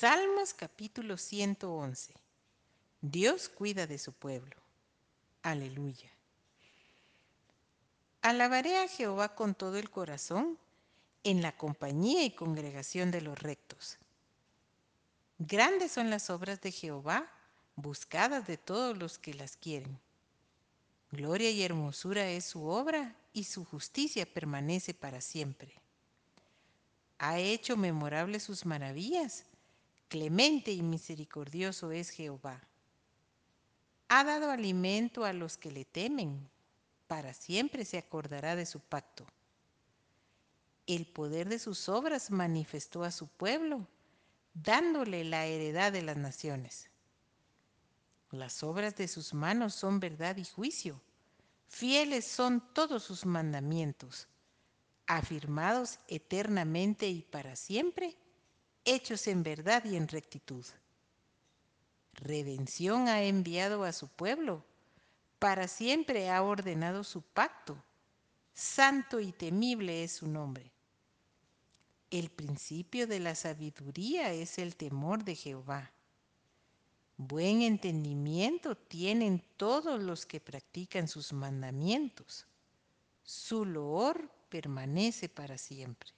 Salmos capítulo 111. Dios cuida de su pueblo. Aleluya. Alabaré a Jehová con todo el corazón en la compañía y congregación de los rectos. Grandes son las obras de Jehová, buscadas de todos los que las quieren. Gloria y hermosura es su obra y su justicia permanece para siempre. Ha hecho memorables sus maravillas Clemente y misericordioso es Jehová. Ha dado alimento a los que le temen. Para siempre se acordará de su pacto. El poder de sus obras manifestó a su pueblo, dándole la heredad de las naciones. Las obras de sus manos son verdad y juicio. Fieles son todos sus mandamientos, afirmados eternamente y para siempre hechos en verdad y en rectitud. Redención ha enviado a su pueblo, para siempre ha ordenado su pacto, santo y temible es su nombre. El principio de la sabiduría es el temor de Jehová. Buen entendimiento tienen todos los que practican sus mandamientos. Su loor permanece para siempre.